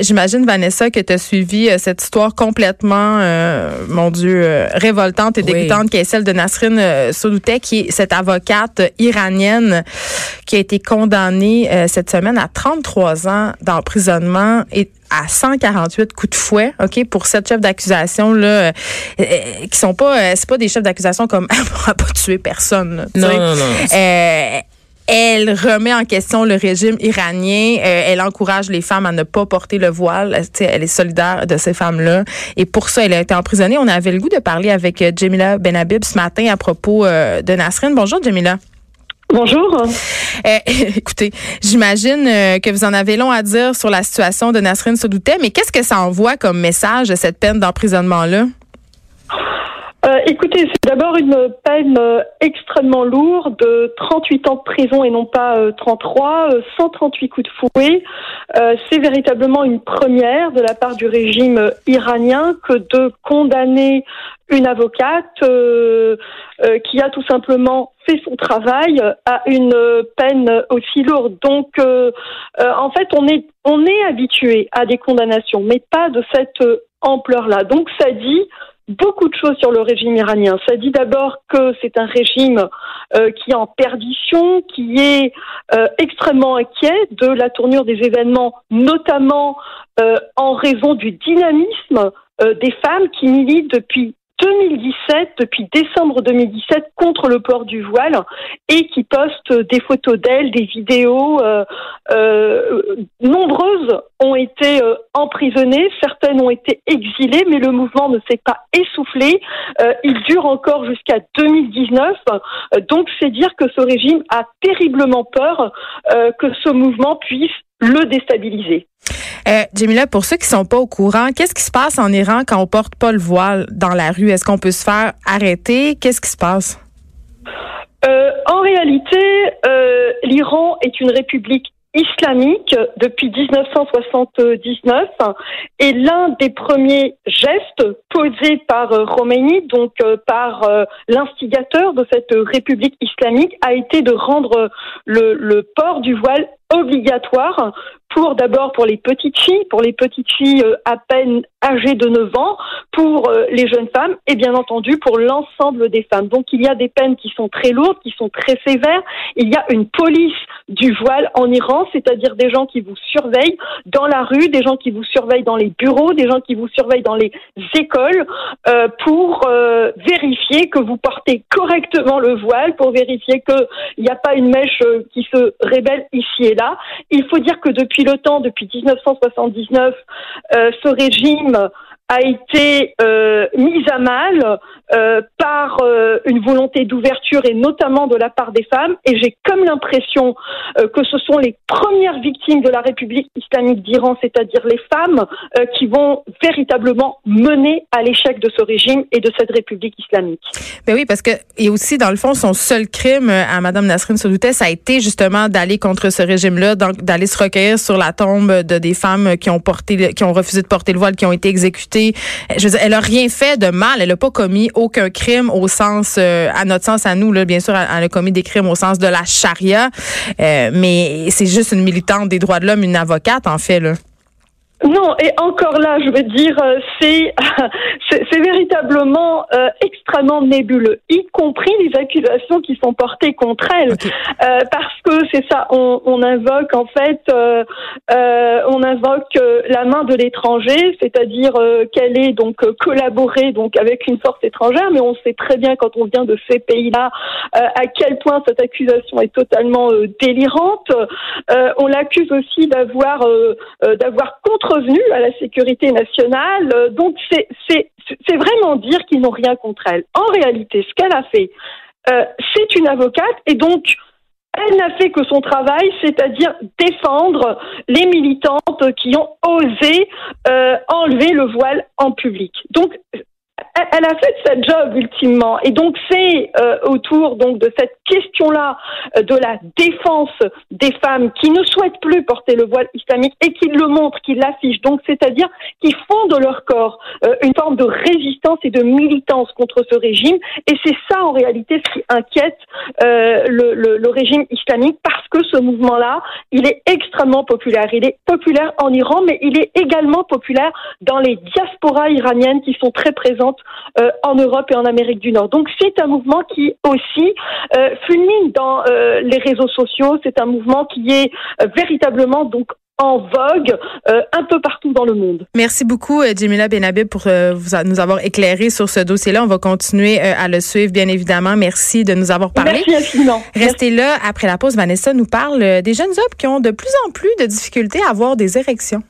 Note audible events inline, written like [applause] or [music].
j'imagine, Vanessa, que tu as suivi euh, cette histoire complètement, euh, mon Dieu, révoltante et dégoûtante, qui est celle de Nasrin Soudoutek, qui est cette avocate iranienne qui a été condamnée cette semaine à 33 ans d'emprisonnement et à 148 coups de fouet, OK, pour sept chefs d'accusation là qui sont pas c'est pas des chefs d'accusation comme [laughs] elle pourra pas tuer personne. non, non, non, elle remet en question le régime iranien. Euh, elle encourage les femmes à ne pas porter le voile. elle est solidaire de ces femmes-là. Et pour ça, elle a été emprisonnée. On avait le goût de parler avec euh, Jamila Benhabib ce matin à propos euh, de Nasrin. Bonjour, Jamila. Bonjour. [laughs] écoutez, j'imagine que vous en avez long à dire sur la situation de Nasrin Soudoutet, mais qu'est-ce que ça envoie comme message, cette peine d'emprisonnement-là? Euh, écoutez, c'est d'abord une peine euh, extrêmement lourde, de 38 ans de prison et non pas 33, euh, 138 coups de fouet. c'est véritablement une première de la part du régime iranien que de condamner une avocate qui a tout simplement fait son travail à une peine aussi lourde. Donc, en fait, on est on est habitué à des condamnations, mais pas de cette ampleur-là. Donc, ça dit beaucoup de choses sur le régime iranien. Ça dit d'abord que c'est un régime euh, qui est en perdition, qui est euh, extrêmement inquiet de la tournure des événements, notamment euh, en raison du dynamisme des femmes qui militent depuis 2017, depuis décembre 2017, contre le port du voile et qui poste des photos d'elle, des vidéos. Nombreuses ont été euh, emprisonnées, certaines ont été exilées, mais le mouvement ne s'est pas essoufflé. il dure encore jusqu'à 2019. donc c'est dire que ce régime a terriblement peur que ce mouvement puisse le déstabiliser. Euh, Jamila, pour ceux qui sont pas au courant, qu'est-ce qui se passe en Iran quand on porte pas le voile dans la rue? Est-ce qu'on peut se faire arrêter? Qu'est-ce qui se passe? Euh, en réalité, euh, l'Iran est une république islamique depuis 1979 et l'un des premiers gestes posés par euh, Khomeini, donc euh, par euh, l'instigateur de cette république islamique, a été de rendre le port du voile obligatoire pour d'abord pour les petites filles, pour les petites filles à peine âgées de 9 ans, pour les jeunes femmes et bien entendu pour l'ensemble des femmes. Donc il y a des peines qui sont très lourdes, qui sont très sévères. Il y a une police du voile en Iran, c'est-à-dire des gens qui vous surveillent dans la rue, des gens qui vous surveillent dans les bureaux, des gens qui vous surveillent dans les écoles euh, pour euh, vérifier que vous portez correctement le voile, pour vérifier qu'il n'y a pas une mèche euh, qui se révèle ici Il faut dire que depuis le temps, depuis 1979, ce régime a été euh, mise à mal euh, par euh, une volonté d'ouverture et notamment de la part des femmes. Et j'ai comme l'impression que ce sont les premières victimes de la République islamique d'Iran, c'est-à-dire les femmes, qui vont véritablement mener à l'échec de ce régime et de cette République islamique. Ben oui, parce que et aussi dans le fond, son seul crime à Madame Nasrin Sotoudeh, ça a été justement d'aller contre ce régime-là, d'aller se recueillir sur la tombe de des femmes qui ont porté, qui ont refusé de porter le voile, qui ont été exécutées je veux dire, elle a rien fait de mal. Elle n'a pas commis aucun crime au sens, euh, à notre sens, à nous, là, bien sûr, elle a commis des crimes au sens de la charia. Euh, mais c'est juste une militante des droits de l'homme, une avocate, en fait, là. Non, et encore là, je veux dire, euh, [laughs] c'est c'est véritablement euh, extrêmement nébuleux, y compris les accusations qui sont portées contre elle, euh, parce que c'est ça, on, on, invoque en fait, euh, on invoque la main de l'étranger, c'est-à-dire qu'elle est donc collaborée donc avec une force étrangère, mais on sait très bien quand on vient de ces pays-là à quel point cette accusation est totalement délirante. on l'accuse aussi d'avoir d'avoir contre revenu à la sécurité nationale. Euh, donc c'est c'est vraiment dire qu'ils n'ont rien contre elle. En réalité, ce qu'elle a fait, euh, c'est une avocate et donc elle n'a fait que son travail, c'est-à-dire défendre les militantes qui ont osé euh, enlever le voile en public. Donc elle a fait sa job ultimement. Et donc c'est euh, autour donc de cette question-là euh, de la défense des femmes qui ne souhaitent plus porter le voile islamique et qui le montrent, qui l'affichent. Donc c'est-à-dire qui font de leur corps euh, une forme de résistance et de militance contre ce régime. Et c'est ça en réalité ce qui inquiète le, le, le régime islamique parce que ce mouvement-là, il est extrêmement populaire. Il est populaire en Iran, mais il est également populaire dans les diasporas iraniennes qui sont très présentes euh, en Europe et en Amérique du Nord. Donc c'est un mouvement qui aussi euh, fulmine dans euh, les réseaux sociaux. C'est un mouvement qui est véritablement donc en vogue un peu partout dans le monde. Merci beaucoup, Jamila Benabib, pour vous, nous avoir éclairé sur ce dossier-là. On va continuer à le suivre, bien évidemment. Merci de nous avoir parlé. Merci infiniment. Restez là. Après la pause, Vanessa nous parle des jeunes hommes qui ont de plus en plus de difficultés à avoir des érections.